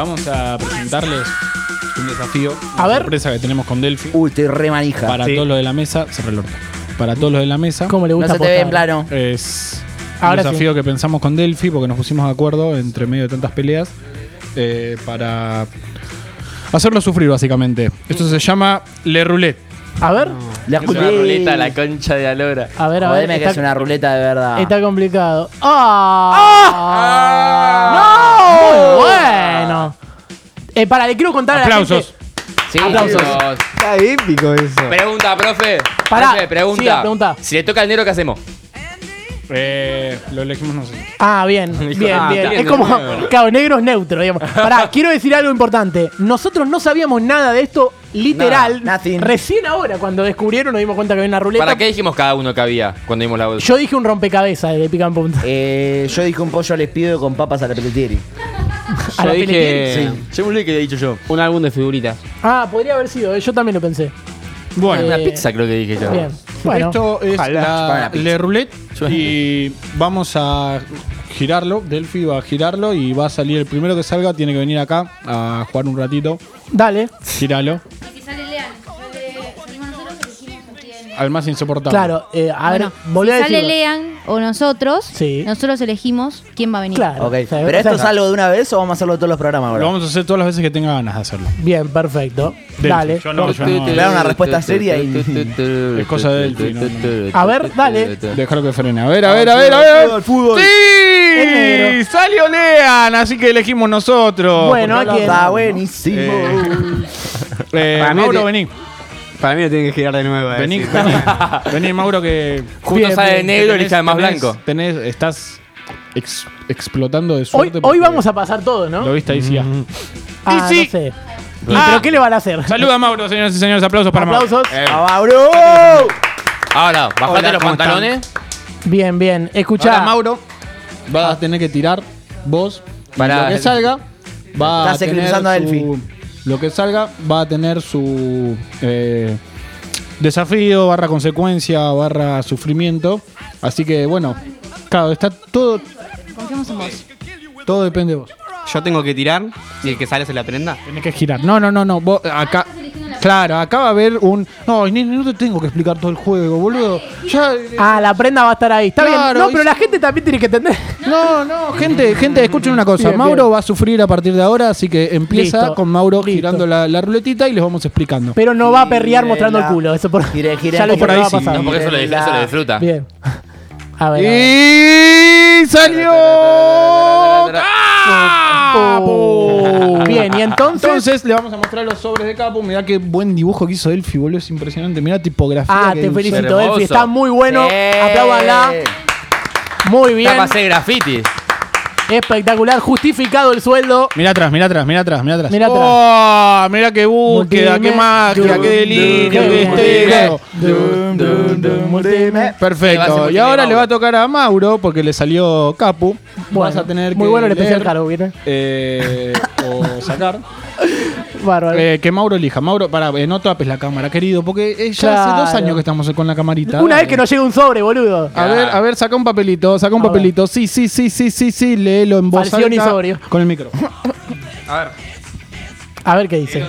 vamos a presentarles un desafío. A una ver. sorpresa que tenemos con Delphi. Uy, estoy re manija. para sí. todos los de la mesa. Cerré el orto. Para todos los de la mesa. ¿Cómo le No gusta se te ve en apostar? plano. Es Ahora un desafío que pensamos con Delphi porque nos pusimos de acuerdo entre medio de tantas peleas eh, para hacerlo sufrir básicamente. Esto se llama Le Roulette. A ver, La Es una ruleta, la concha de Alora. a ver, a ver. Jodeme que es una ruleta de verdad. Está complicado. ¡Ah! Eh, para, le quiero contar a la Aplausos. gente. Sí, Aplausos. Está épico eso. Pregunta, profe. Pará, Profe, pregunta. siga, pregunta. Si le toca al negro, ¿qué hacemos? Eh, lo elegimos nosotros. Ah, bien, bien, ah, bien. Es como, bueno. claro, negro es neutro, digamos. Pará, quiero decir algo importante. Nosotros no sabíamos nada de esto, literal. Nada, nothing. Recién ahora, cuando descubrieron, nos dimos cuenta que había una ruleta. ¿Para qué dijimos cada uno que había cuando vimos la Yo dije un rompecabezas de pica en punta. Eh, yo dije un pollo les pido con papas a la. A la Yo dije Pelletieri. Yo me que he dicho yo. un álbum de figuritas. Ah, podría haber sido, eh, yo también lo pensé. Bueno, Eh, Una pizza creo que dije yo. Bien. Bueno, esto es Para la la pizza. Le Roulette y vamos a girarlo. Delphi va a girarlo y va a salir el primero que salga. Tiene que venir acá a jugar un ratito. dale. Giralo. Al más insoportable. Claro, eh, a Bueno, ver, volví a si sale. Lean o nosotros, Sí. nosotros elegimos quién va a venir. Claro. Ok. o sea, ¿Pero esto o sea, es algo de una vez o vamos a hacerlo todos los programas Lo ahora? vamos a hacer todas las veces que tenga ganas de hacerlo. Bien, perfecto. Delphi. Dale. Yo no, yo no. Me da una respuesta seria y- Es cosa de Delphi, no, no. A ver, dale. Déjalo que frene. A ver, a ver, a ver, a ver. Fútbol. ¡Sí! negro. Salió Lean, así que elegimos nosotros. Bueno, ¿a quién? Está buenísimo. Eh, Para mí Mauro, te- vení. Para mí lo tienen que girar de nuevo. Vení, si- vení. Vení, Mauro, que. Justo Bien, sale bien. negro, tenés- elija el más tenés- blanco. Tenés, estás ex- explotando de suerte. hoy vamos a pasar todo, ¿no? Lo viste ahí, sí. ya. Ah, Y sí. no sé. ¿Y Ah. ¿Pero qué le van a hacer? Saluda a Mauro, señoras y señores. Aplausos para Mauro. Aplausos. Eh, ¡A Mauro! Ahora, bajate Hola, los pantalones. Bien, bien. Escuchá. Ahora, Mauro, vas a tener que tirar vos. y. Lo que salga va a Estás tener eclipsando a su- Delphi. Lo que salga va a tener su eh, desafío, barra consecuencia, barra sufrimiento. Así que, bueno, claro, está todo, Confiamos en vos. todo depende de vos. Yo tengo que tirar y el que sale se la prenda. Tenés que girar. No, no, no, no. Vos, acá. Claro, acá va a haber un. No, nene, no te tengo que explicar todo el juego, boludo. Ya. eh, Ah, la prenda va a estar ahí. Está Claro, bien. No, pero la gente también tiene que entender. No, no, gente, gente, escuchen una cosa. Bien, Mauro bien. va a sufrir a partir de ahora, así que empieza Listo, con Mauro listo. girando la, la ruletita y les vamos explicando. Pero no va a perrear mostrando el culo. Eso por... Gire, gire. ya lo por no ahí va a sí, pasar. No, porque eso lo disfruta. Bien. A ver. a ver. Y salió. Capo. Bien, y entonces. Entonces le vamos a mostrar los sobres de Capo. Mirá qué buen dibujo que hizo Delphi, boludo. Es impresionante. Mirá tipografía. Ah, que te felicito, Hermoso. Delphi. Está muy bueno. Sí. Apláudanla. Muy bien. Está para hacer graffiti. Espectacular. Justificado el sueldo. Mirá atrás, mirá atrás, mirá atrás, mirá atrás. Mirá atrás. Oh, mirá qué búsqueda, qué magia, dum, qué delirio, dum, qué estilo. Perfecto. Y ahora le va a tocar a Mauro porque le salió Capu. Vas a tener muy que bueno el especial caro, ¿vieron? eh, o sacar. Bárbaro. Eh, que Mauro elija. Mauro, para, eh, no tapes la cámara, querido, porque eh, ya hace dos años que estamos con la camarita. Una vez que nos llega un sobre, boludo. A ver, a ver, saca un papelito, saca un A ver. papelito. Sí, sí, sí, sí, sí, sí, léelo en voz Falsión y alta sobrio. con el micro. A ver. A ver qué dice.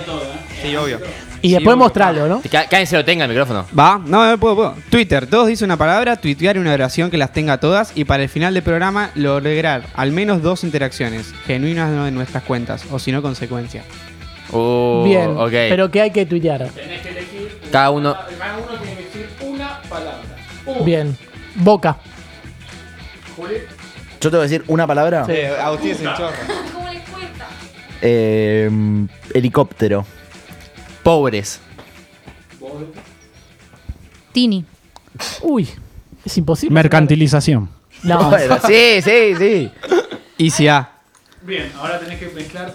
Sí, obvio. Y después mostrarlo, ¿no? Cá- Cállense lo tenga el micrófono. ¿Va? No, no puedo, puedo. Twitter. Todos dicen una palabra, tuitear una oración que las tenga todas y para el final del programa lograr al menos dos interacciones genuinas de nuestras cuentas o si no, consecuencias. Uh, Bien. ok. Pero que hay que tuitear. Cada uno. Bien. Boca. Yo tengo que decir una palabra. Sí. Agustín es el chorro. ¿Cómo les cuesta? Eh, helicóptero. Pobres. Tini. Uy. Es imposible. Mercantilización. No. Bueno, sí, sí, sí. Easy A. Bien, ahora tenés que mezclar.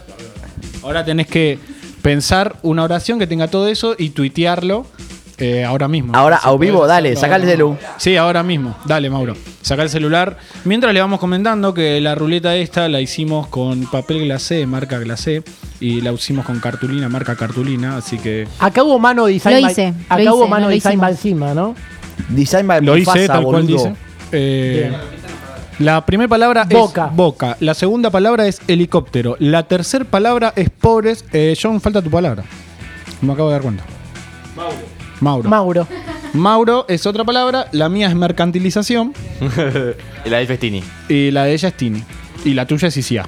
Ahora tenés que pensar una oración que tenga todo eso y tuitearlo eh, ahora mismo. Ahora, a vivo, dale, saca el ahora celu. mismo. Sí, ahora mismo. Dale, Mauro. Saca el celular. Mientras le vamos comentando que la ruleta esta la hicimos con papel glacé, marca glacé, y la hicimos con cartulina, marca cartulina, así que Acá hubo mano design. Lo by- hice, acá lo hubo hice, mano no design encima, ¿no? Design by lo hice tal cual dice. Eh, Bien. La primera palabra Boca. es boca. La segunda palabra es helicóptero. La tercera palabra es pobres. Eh, John, falta tu palabra. Me acabo de dar cuenta. Mauro. Mauro. Mauro es otra palabra. La mía es mercantilización. Y la del Festini. Y la de ella es Tini. Y la tuya es Isia.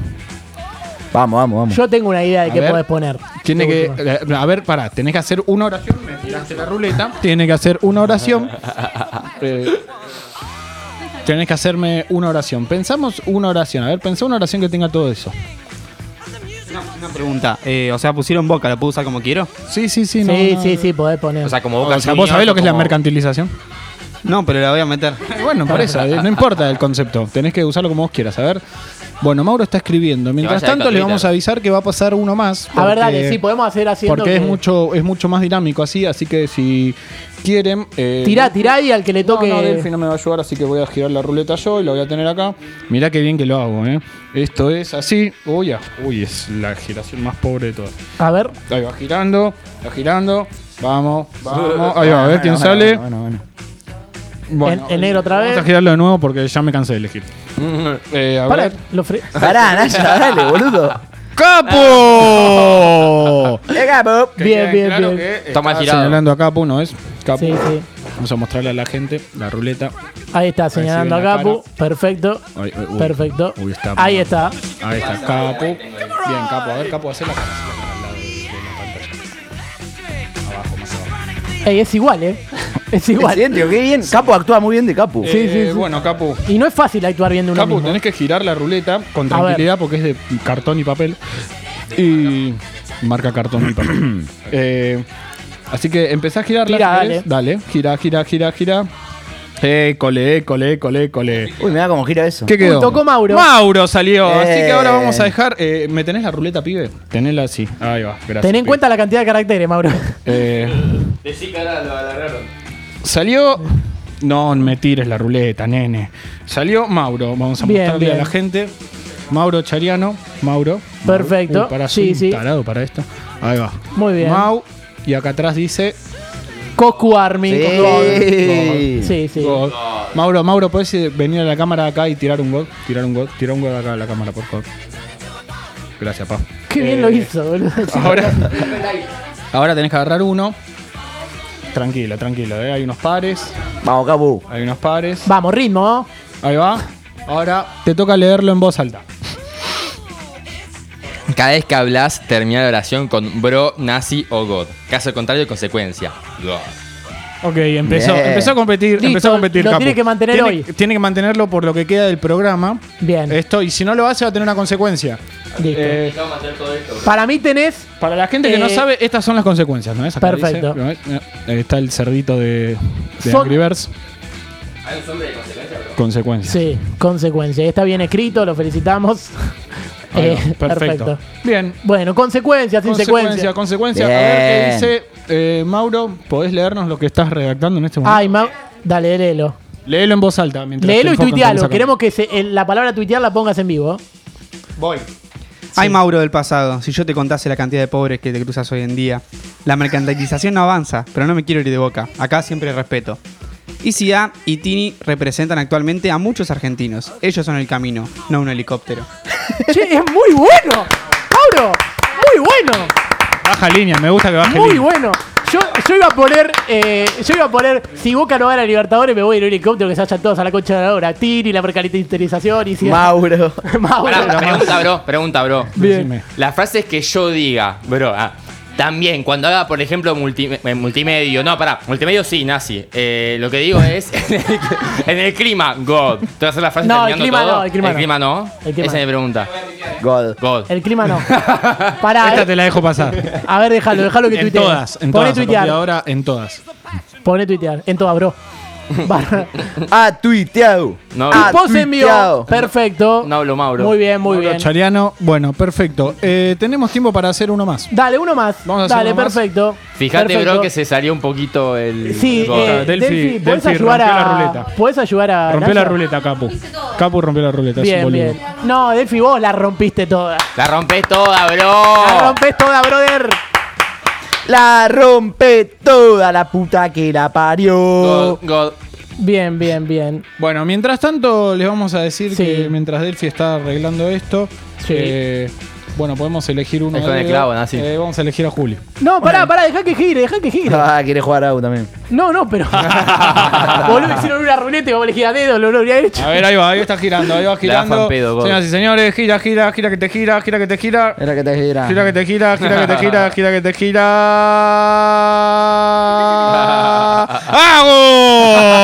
Vamos, vamos, vamos. Yo tengo una idea de A qué ver. podés poner. Tiene De que. última. eh, A ver, pará. Tenés que hacer una oración. Me tiraste la ruleta. Tiene que hacer una oración. Eh, tenés que hacerme una oración. Pensamos una oración. A ver, pensá una oración que tenga todo eso. Una, una pregunta. eh, o sea, pusieron boca, ¿lo puedo usar como quiero? Sí, sí, sí. no, sí, no, sí, no. sí, podés poner. O sea, como Boca O sea, ¿vos sabés lo que es la mercantilización? No, pero la voy a meter. Eh, Bueno, por eso, eh, no importa el concepto. Tenés que usarlo como vos quieras. A ver. Bueno, Mauro está escribiendo. Mientras tanto, le Twitter. vamos a avisar que va a pasar uno más. a ver, porque- dale, sí, podemos hacer haciendo. Porque es que- mucho, es mucho más dinámico así, así que si quieren. eh, Tirá, tirá y al que le No, toque. no, Delphi no me va a ayudar, así que voy a girar la ruleta yo y la voy a tener acá. Mirá qué bien que lo hago, ¿eh? Esto es así. Uy, ah, uy, es la giración más pobre de todas. A ver. Ahí va girando, va girando. Vamos, vamos. Ahí va, a ver quién sale. Bueno, bueno. Bueno, En- en negro otra Vamos vez. a girarlo de nuevo porque ya me cansé de elegir. Eh, a Para, ver. lo fre- Pará, Naya, dale, boludo. ¡Capo! Eh, capo. Que Bien, quede bien, claro bien. que Está girado. señalando a Capu, ¿no es? Capu. Sí, sí. Vamos a mostrarle a la gente la ruleta. Ahí está, señalando a la Capu. Perfecto. Ay, ay, uy. Perfecto. Uy, está Ahí está. Ahí está Capu. Bien, Capu. A ver, Capu, hace la cara. hace la cara al lado de, de la pantalla. Abajo, más abajo. Ey, es igual, ¿eh? Es igual. Excelente, qué bien. Capo actúa muy bien de Capu. Sí, sí, Eh, sí. Bueno, Capu. Y no es fácil actuar bien de uno Capu, mismo. tenés que girar la ruleta con tranquilidad porque es de cartón y papel. Y marca cartón y papel. Eh, así que empezá a girarla. Si querés. Dale, gira, gira, gira, gira. École, école, école, école. Uy, mira cómo gira eso. ¿Qué quedó? Uy, tocó Mauro. Mauro salió. Así que Eh. ahora vamos a dejar. eh, ¿Me tenés la ruleta, pibe? Tenela así. Ahí va, gracias. Ten en pibe. cuenta la cantidad de caracteres, Mauro. Eh, Decí que ahora lo alargaron. Salió. No me tires la ruleta, nene. Salió Mauro. Vamos a Bien, mostrarle bien. a la gente. Mauro Chariano. Mauro. Perfecto. Uy, para, Sí, sí. tarado para esto. Ahí va. Muy bien. Mau. Y acá atrás dice. Coscu Army. Sí. Sí, sí. God. Mauro, Mauro, ¿puedes eh, venir a la cámara acá y tirar un god? Tirar un god. Tirar un god acá a la cámara, por favor. Gracias, pa. Qué bien Eh, lo hizo, boludo. Ahora, ahora tenés que agarrar uno. Tranquilo, tranquilo, ¿eh? Hay unos pares. Vamos, Capu. Hay unos pares. Vamos, ritmo. Ahí va. Ahora te toca leerlo en voz alta. Cada vez que hablas, termina la oración con bro, nazi o god. Caso contrario, consecuencia. God. Ok, empezó, Bien. empezó a competir. Listo, empezó a competir, lo Capu. tiene que mantener Tiene- hoy. Tiene que mantenerlo por lo que queda del programa. Bien. Esto, y si no lo hace, va a tener una consecuencia. Listo. Eh, Para mí tenés. para la gente que no Eh, sabe, estas son las consecuencias, ¿no es? Acá Perfecto. dice, ¿no es? Eh, Está el cerdito de, de Son- Angry Birds. Consecuencias. Sí, consecuencia. Está bien escrito, lo felicitamos. Ahí va, Eh, perfecto. Bien. Bueno, consecuencias sin Consecuencia, secuencia. consecuencia. A ver qué dice eh, Mauro. ¿Podés leernos lo que estás redactando en este momento? Ay, Ma- dale, léelo. Léelo en voz alta. mientras Léelo y tuitealo. Queremos que se- el- la palabra tuitear la pongas en vivo. Voy. Ay, Mauro del pasado, si yo te contase la cantidad de pobres que te cruzas hoy en día. La mercantilización no avanza, pero no me quiero ir de boca. Acá siempre respeto. ICA y Tini representan actualmente a muchos argentinos. Ellos son el camino, no un helicóptero. che, es muy bueno. Mauro, muy bueno. Baja línea, me gusta que baje Muy línea. bueno. Yo, yo iba a poner, eh, yo iba a poner, si Boca no gana Libertadores, me voy en un helicóptero que se vayan todos a la concha de la hora. Tiri, la mercantilización y si Mauro. Mauro. Pará, pregunta, bro, pregunta, bro. Decime. Las frases que yo diga, bro. ah, también, cuando haga, por ejemplo, multi- eh, multimedio. No, pará, multimedio sí, nazi. Eh, lo que digo es. En el, en el clima, God. ¿Te vas a hacer la frase No, el clima todo? no, el clima no. no. El clima Esa es no. mi pregunta. God. God. El clima no. Pará, Esta eh. te la dejo pasar. A ver, déjalo, déjalo que en tuitee. todas, en Poné todas. tuitear. ahora, en todas. Poné tuitear. En todas, bro. Barra- Ha tuiteado. No, envió. tuiteado. Perfecto. no hablo Mauro. Muy bien, muy Mauro bien. Chariano, bueno, perfecto. Eh, tenemos tiempo para hacer uno más. Dale, uno más. Vamos a hacer Dale, uno más. perfecto. Fíjate, Perfecto. bro, que se salió un poquito el. Sí, eh, Delphi- Delphi, ¿podés Delphi ayudar rompió la a. ruleta. ¿Podés ayudar a. Rompió la Naya? ruleta, Capu. Capu rompió la ruleta. es un Bien, boludo. bien. No, Delphi, vos la rompiste toda. La rompés toda, La bro. rompés toda, brother. La rompe toda la puta que la parió. God, God. Bien, bien, bien. Bueno, mientras tanto, les vamos a decir Sí. que mientras Delphi está arreglando esto, Sí. eh, bueno, podemos elegir uno. Es con de el dedo. clavo, Nazi. Eh, vamos a elegir a Juli. No, pará, pará, deja que gire, deja que gire. Ah, quiere jugar a también. No, no, pero. Boludo, hicieron una ruleta y vamos a elegir a dedo, lo, lo habría hecho. A ver, ahí va, ahí está girando, ahí va girando. pedo. Señoras y señores, gira, gira, gira que te gira, gira que te gira. Era que te gira. Gira que te gira, gira que te gira, gira que te gira.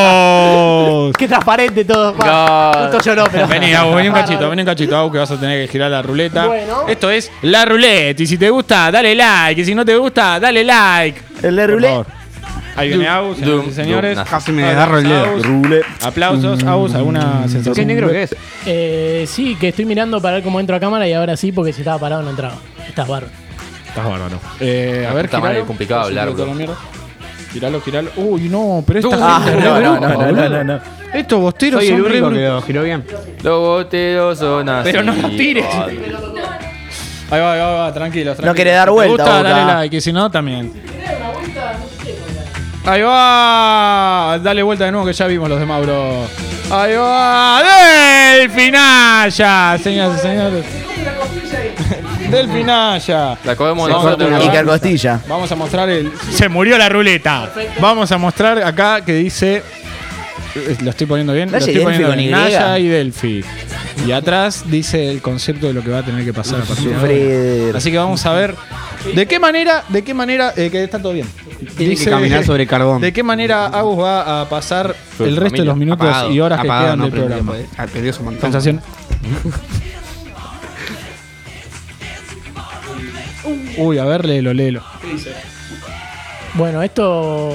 ¡Vamos! Qué transparente todo. Va, Gol. Justo lloró, pero. Vení, Agus, vení un cachito, vení un cachito, Agus, que vas a tener que girar la ruleta. Bueno. Esto es la ruleta. Y si te gusta, dale like. Y si no te gusta, dale like. El rulé. favor. Ahí viene Agus, señores. dum. Casi me Aplausos, agarro el dedo. Aplausos, Agus, ¿alguna sensación? ¿Qué negro que es? Eh, sí, que estoy mirando para ver cómo entro a cámara y ahora sí, porque si estaba parado no entraba. Estás bárbaro. Estás bárbaro. Eh, a ver, madre, giralo. es complicado hablar, bro. la. Giralo, giralo. Uy, no, pero esta Ah, no, no, no, no, no, no, no. Estos bosteros Soy el son único que lo giró bien. Los boteros son así. Pero no la tires. Ahí va, ahí va, ahí va, tranquilo, tranquilo. quiere dar Si te vuelta, gusta, Boca. dale like, y si no, también. Ahí va. Dale vuelta de nuevo que ya vimos los de Mauro. Ahí va. Delfinaya, señoras y señores. Delfinaya. La comemos nosotros. Iker Costilla. Vamos a mostrar el. Se murió la ruleta. Vamos a mostrar acá que dice. Eh, Lo estoy poniendo bien. Lo Naya y estoy poniendo bien. con Y. Naya y Delphi. Y atrás dice el concepto de lo que va a tener que pasar a partir de ahora. Así que vamos a ver de qué manera, de qué manera, eh, que está todo bien. Tiene que caminar sobre carbón. De qué manera Agus va a pasar Su el resto de los minutos Apagado, y horas que quedan no del programa. prendió su montón. Sensación. Uy, a ver, léelo, léelo. Bueno, esto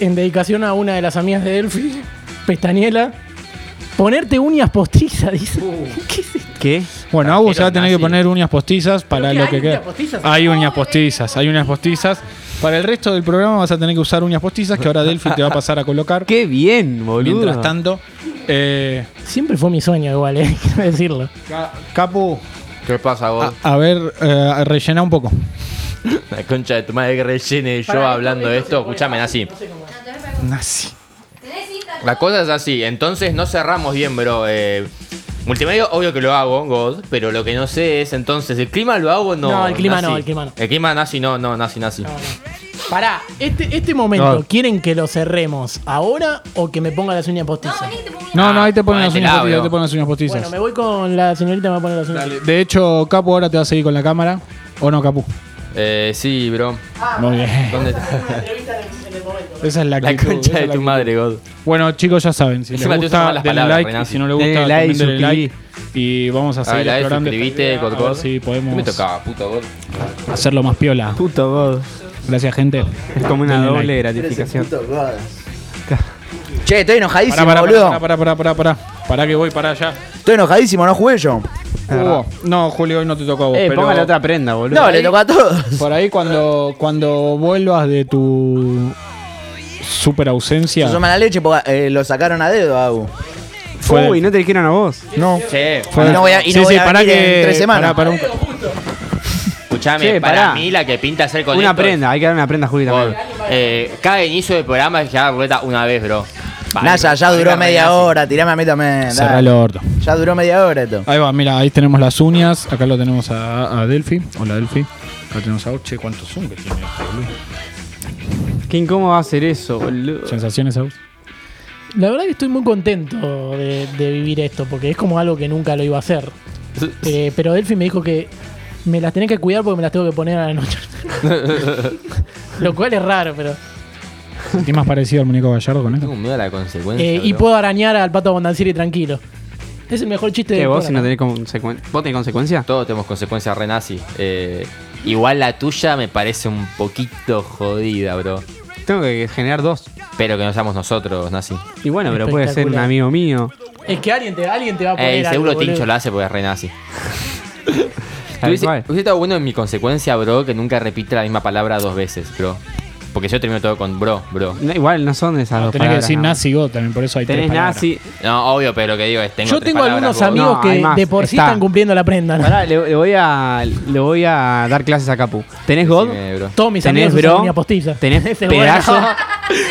en dedicación a una de las amigas de Delphi, Pestañela. Ponerte uñas postizas, dice. ¿Qué es esto? ¿Qué? Bueno, Agus se va a tener que poner uñas postizas para ¿Pero qué lo hay que uñas queda. postizas? Hay uñas postizas, hay uñas postizas. Para el resto del programa vas a tener que usar uñas postizas que ahora Delphi te va a pasar a colocar. Qué bien, boludo. Mientras tanto, eh, Siempre fue mi sueño, igual, eh, quiero decirlo. Ca- Capu, ¿Qué pasa, vos? a, a ver, eh, rellena un poco. La concha de tu madre que rellene yo hablando de esto. Escúchame, así. Nazi. La cosa es así. Entonces no cerramos bien, bro. Eh, multimedia, obvio que lo hago, God. Pero lo que no sé es entonces, ¿el clima lo hago o no? No, el clima no, el clima no. El clima nazi, no, no, nazi, nazi. Pará, este, este momento, No. ¿quieren que lo cerremos ahora o que me ponga las uñas No, postizas? No, no, ahí te ponen las uñas postizas. Te ponen las uñas postizas. Bueno, me voy con la señorita, me va a poner las uñas. Dale. De hecho, Capu ahora te va a seguir con la cámara. ¿O no, Capu? Eh, sí, bro. Muy bien. ¿Dónde está? Esa es la La actitud, concha esa de es la tu actitud. madre, God. Bueno, chicos, ya saben. Si les Encima te usan gusta, mal las denle palabras, like. Y si no les Denle gusta, like, también denle like. Y vamos a Ah, seguir la de explorando. esta suscribite, idea, God, a ver God. si ¿Qué me podemos tocaba, puto God? hacerlo más piola. Puto God. Gracias, gente. Es como una Denle doble like. gratificación. Che, estoy enojadísimo, Pará, pará, boludo. pará, pará, pará, pará, pará. Pará que voy para allá. Estoy enojadísimo, no jugué yo. Uh, no, Julio, hoy no te tocó a vos. Eh, pero póngale otra prenda, boludo. No, le tocó a todos. Por ahí cuando, cuando vuelvas de tu super ausencia. Se mala leche porque eh, lo sacaron a dedo, Agu. fue- Uy, no te dijeron a vos. no. Che, Fue- Y no voy a- y no voy a pará venir en tres semanas. pará, pará un- escúchame, Che, para pará. mí la que pinta hacer con Una esto- prenda, hay que dar una prenda a Juli God, también. eh, cada inicio del programa es que haga ruleta una vez, bro. Vale, Naya, ya duró media hora, tirame a mí también. Cerrá el orto. Ya duró media hora esto. Ahí va, mira, ahí tenemos las uñas. Acá lo tenemos a, a Delphi. Hola, Delphi. Acá tenemos a Che, ¿cuántos son que tiene este, boludo? ¿Quién cómo va a hacer eso, boludo? ¿Sensaciones, Aus? La verdad que estoy muy contento de, de vivir esto, porque es como algo que nunca lo iba a hacer. Eh, pero Delphi me dijo que me las tenés que cuidar porque me las tengo que poner a la noche. lo cual es raro, pero... ¿Sentís más parecido al muñeco Gallardo con esto? Tengo miedo a la consecuencia. Eh, y bro. puedo arañar al pato Bondancieri tranquilo. Es el mejor chiste ¿Qué, de vos si no tenés consecuencia? ¿Vos tenés consecuencia? Todos tenemos consecuencias re nazi. Eh, igual la tuya me parece un poquito jodida, bro. Tengo que generar dos. Pero que no seamos nosotros, nazi. Y bueno, pero puede ser un amigo mío. Es que alguien te, alguien te va a poner Eh, algo, seguro boludo. Tincho lo hace porque es re nazi. Tal Hubiese hubiese estado bueno en mi consecuencia, bro, que nunca repite la misma palabra dos veces, bro. Porque yo termino todo con bro, bro. No, igual no son esas No, dos tenés que decir no. nazi God también, por eso hay Tenés tres palabras. nazi. No, obvio, pero lo que digo es tengo Yo tres tengo palabras, algunos amigos que más, de por sí está. están cumpliendo la prenda. ¿no? Pará, le, le voy a, le voy a dar clases a Capu. ¿Tenés God? Decime, bro. Todos mis ¿Tenés, amigos bro? postizas. ¿Tenés Ese pedazo?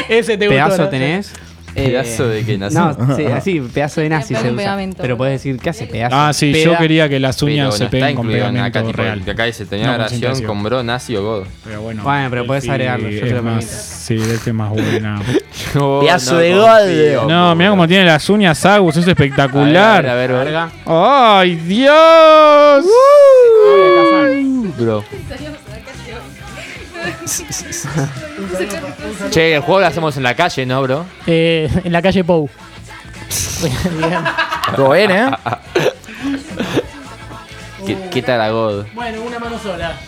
Ese te gustó, ¿Pedazo ¿no? tenés? Pedazo de que nací. No, sí, así, pedazo de nazi se usa. pegamento. Pero puedes decir, ¿qué hace pedazo? Ah, sí, yo quería que las Pero uñas no se está peguen con pegamento acá, tipo, real. que acá dice, tenía No, impresión. con bro, nazi o god. Pero bueno, Bueno, pero puedes agregarlo, yo te lo más. Sí, Delphi es más buena. Pedazo no de god. No, mira cómo tiene las uñas Agus, es espectacular. A ver, a ver, a ver. ¡Ay, Dios! Bro. Che, el juego lo hacemos en la calle, ¿no, bro? Eh, en la calle Pou. Bien. Todo bien, ¿eh? ¿Qué, qué tal la god? Bueno, una mano sola.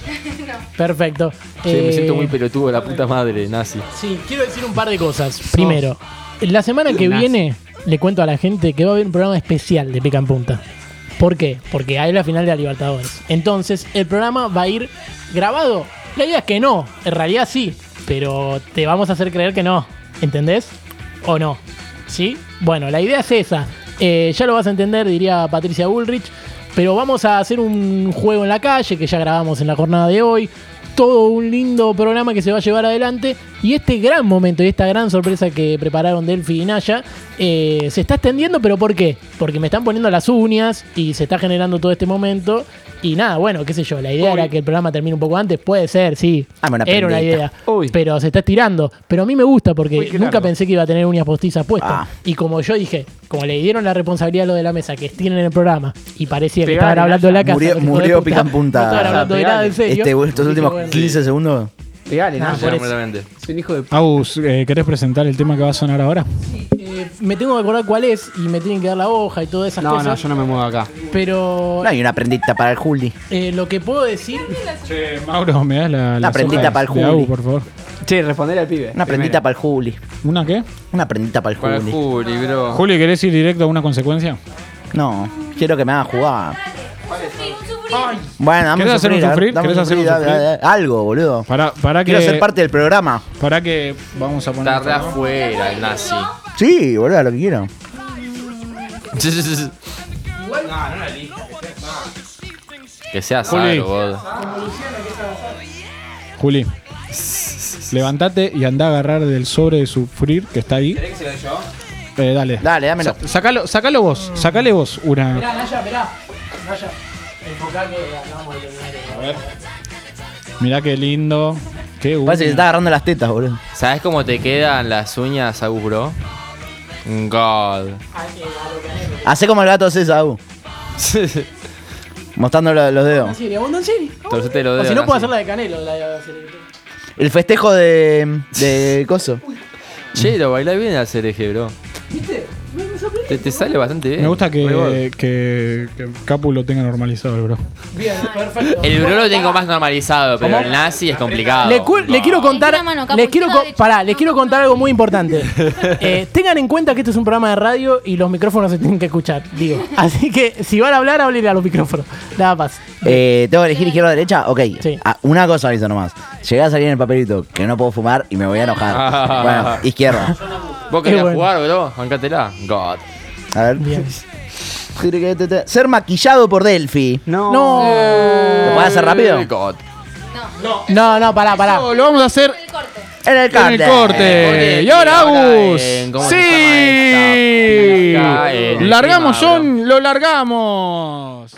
Perfecto. Che, me Eh, siento muy pelotudo, la puta madre, nazi. Sí, quiero decir un par de cosas. Primero, la semana que Nazi. viene le cuento a la gente que va a haber un programa especial de Pica en Punta. ¿Por qué? Porque hay la final de la Libertadores. Entonces, el programa va a ir grabado. La idea es que no, en realidad sí, pero te vamos a hacer creer que no. ¿Entendés? ¿O no? ¿Sí? Bueno, la idea es esa. Eh, ya lo vas a entender, diría Patricia Bullrich. Pero vamos a hacer un juego en la calle que ya grabamos en la jornada de hoy. Todo un lindo programa que se va a llevar adelante. Y este gran momento y esta gran sorpresa que prepararon Delphi y Naya eh, se está extendiendo. ¿Pero por qué? Porque me están poniendo las uñas y se está generando todo este momento. Y nada, bueno, qué sé yo. La idea era que el programa termine un poco antes. Puede ser, sí. Dame una Era una idea. Uy. Pero se está estirando. Pero a mí me gusta porque Uy, nunca largo. pensé que iba a tener uñas postizas puestas. Ah. Y como yo dije, como le dieron la responsabilidad a lo de la mesa que estiren en el programa y parecía que estaban hablando en la casa. Murió, murió puta, pica en punta. No estaban hablando de nada en serio. Este, estos últimos bueno, 15 segundos. Pegale, no. Es un hijo de... Agus, eh, ¿querés presentar el tema que va a sonar ahora? eh, me tengo que acordar cuál es y me tienen que dar la hoja y todas esas No, no, cosas. yo no me muevo acá. Pero No hay una prendita para el Juli. eh, lo que puedo decir Che, Mauro, ¿me das la, las prendita hojas para el de Juli. Agus, por favor? Che, responder al pibe. Una prendita para el Juli. ¿Una qué? Una prendita para el Para el Juli. Juli, bro. Juli, ¿querés ir directo a una consecuencia? No, quiero que me hagan jugar. Bueno, ¿Querés un a sufrir? dame ¿Querés hacer un sufrir? Algo, boludo. Para, para que. Quiero ser parte del programa. Para que. Vamos a poner. Está re afuera el nazi. Sí, boludo, lo que quiero. que sea Juli. sagro, god. Juli. Levantate y anda a agarrar del sobre de sufrir que está ahí. Eh, dale. Dale, dámelo. Sa- Sacalo, sacalo vos. Sacale vos una. Mirá, Naya, mirá. Naya, de terminar. Mirá qué lindo. Qué Parece que se uña. está agarrando las tetas, boludo. ¿Sabes cómo te quedan las uñas, Agus, bro? God. Hacé como el gato César, uh, mostrando lo- los dedos. ¿En serio? ¿Vos en serio? Torcete los O dedos. si no, puedo hacer la de Canelo. La de El festejo de, de coso. Che, lo bailás bien al cereje, bro. Te, te sale bastante bien. Me gusta que, que, que Capu lo tenga normalizado, el bro. Bien, perfecto. El bro lo tengo más normalizado, pero ¿Cómo? el nazi es complicado. Le, cu- le quiero contar, mano, les quiero co- pará, les quiero contar algo muy importante. Eh, tengan en cuenta que esto es un programa de radio y los micrófonos se tienen que escuchar, digo. Así que si van a hablar, hablen a los micrófonos. Nada más. Eh, ¿Tengo que elegir izquierda o derecha? Ok. Sí. Ah, una cosa aviso nomás. Llegué a salir en el papelito que no puedo fumar y me voy a enojar. Bueno, izquierda. ¿Vos querés bueno. jugar, bro? Bancatela. God. A ver. Bien. Ser maquillado por Delphi. No. No. ¿Lo podés hacer rápido? Eh, God. No, no, pará, pará. No, lo vamos a hacer En el en corte. el corte. Y ahora, Agus. eh, ¿cómo Sí. Largamos. John. Lo largamos.